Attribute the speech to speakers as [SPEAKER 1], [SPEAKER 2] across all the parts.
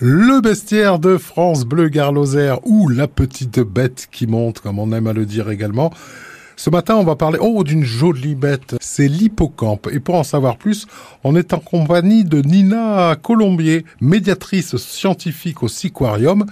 [SPEAKER 1] Le bestiaire de France Bleu Garloser ou la petite bête qui monte, comme on aime à le dire également. Ce matin, on va parler oh d'une jolie bête, c'est l'hippocampe. Et pour en savoir plus, on est en compagnie de Nina Colombier, médiatrice scientifique au Siquarium.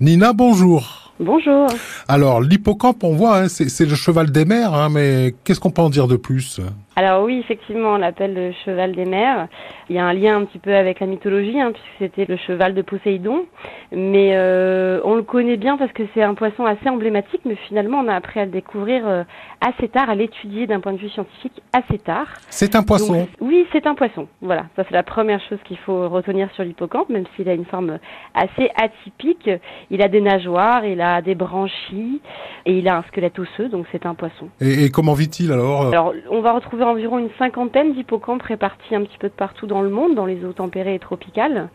[SPEAKER 1] Nina, bonjour.
[SPEAKER 2] Bonjour.
[SPEAKER 1] Alors, l'hippocampe, on voit, hein, c'est le cheval des mers, hein, mais qu'est-ce qu'on peut en dire de plus?
[SPEAKER 2] Alors oui, effectivement, on l'appelle le cheval des mers. Il y a un lien un petit peu avec la mythologie, hein, puisque c'était le cheval de Poséidon. Mais euh, on le connaît bien parce que c'est un poisson assez emblématique, mais finalement, on a appris à le découvrir euh, assez tard, à l'étudier d'un point de vue scientifique assez tard.
[SPEAKER 1] C'est un poisson
[SPEAKER 2] Oui, c'est un poisson. Voilà, ça c'est la première chose qu'il faut retenir sur l'hippocampe, même s'il a une forme assez atypique. Il a des nageoires, il a des branchies, et il a un squelette osseux, donc c'est un poisson.
[SPEAKER 1] Et, et comment vit-il alors
[SPEAKER 2] Alors, on va retrouver environ une cinquantaine d'hippocampes répartis un petit peu de partout dans le monde, dans les eaux tempérées et tropicales.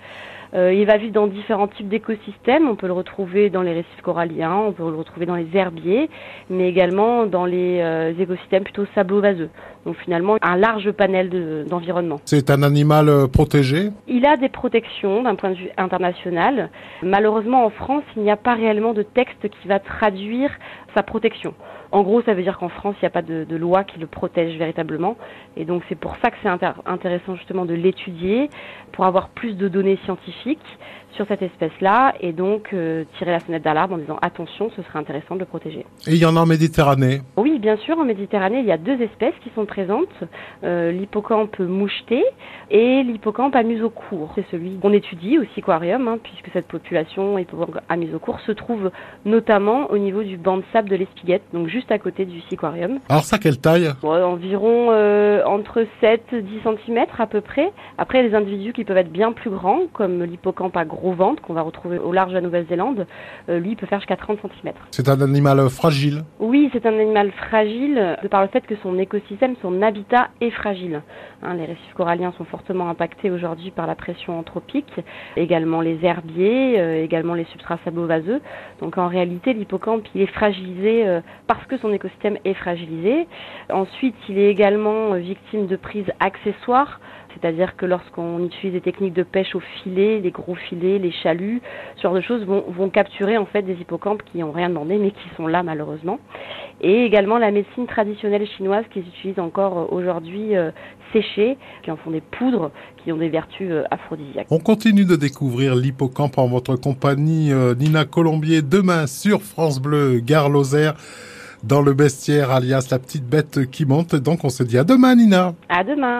[SPEAKER 2] Euh, il va vivre dans différents types d'écosystèmes. On peut le retrouver dans les récifs coralliens, on peut le retrouver dans les herbiers, mais également dans les euh, écosystèmes plutôt sablo-vaseux. Donc finalement, un large panel d'environnement.
[SPEAKER 1] C'est un animal euh, protégé?
[SPEAKER 2] Il a des protections d'un point de vue international. Malheureusement, en France, il n'y a pas réellement de texte qui va traduire sa protection. En gros, ça veut dire qu'en France, il n'y a pas de, loi qui le protège véritablement. Et donc, c'est pour ça que c'est intéressant justement de l'étudier, pour avoir plus de données scientifiques sur cette espèce-là, et donc euh, tirer la fenêtre d'alarme en disant attention, ce serait intéressant de le protéger.
[SPEAKER 1] Et il y en a en Méditerranée
[SPEAKER 2] Oui, bien sûr, en Méditerranée, il y a deux espèces qui sont présentes, euh, l'hippocampe moucheté et l'hippocampe à museau court. C'est celui qu'on étudie au aquarium, hein, puisque cette population hippocampe à museau court se trouve notamment au niveau du banc de sable de l'Espiguette, donc juste à côté du aquarium.
[SPEAKER 1] Alors ça, quelle taille?
[SPEAKER 2] Environ euh, entre 7 et 10 cm à peu près. Après, il y a des individus qui peuvent être bien plus grands, comme l'hippocampe à gros ventre qu'on va retrouver au large de la Nouvelle-Zélande. Euh, lui, il peut faire jusqu'à 30 cm.
[SPEAKER 1] C'est un animal fragile
[SPEAKER 2] Oui, c'est un animal fragile de par le fait que son écosystème, son habitat est fragile. Hein, les récifs coralliens sont fortement impactés aujourd'hui par la pression anthropique, également les herbiers, euh, également les substrats sablo-vaseux. Donc en réalité, l'hippocampe, il est fragilisé euh, parce que son écosystème est fragilisé. Ensuite, il est également victime de prises accessoires, c'est-à-dire que lorsqu'on utilise des techniques de pêche au filet, les gros filets, les chaluts, ce genre de choses vont, vont capturer en fait des hippocampes qui n'ont rien demandé mais qui sont là malheureusement. Et également la médecine traditionnelle chinoise qui s'utilise encore aujourd'hui séchés, qui en font des poudres qui ont des vertus euh, aphrodisiaques.
[SPEAKER 1] On continue de découvrir l'hippocampe en votre compagnie, euh, Nina Colombier, demain sur France Bleu, Gare Lozère, dans le bestiaire, alias la petite bête qui monte. Donc on se dit à demain, Nina.
[SPEAKER 2] À demain.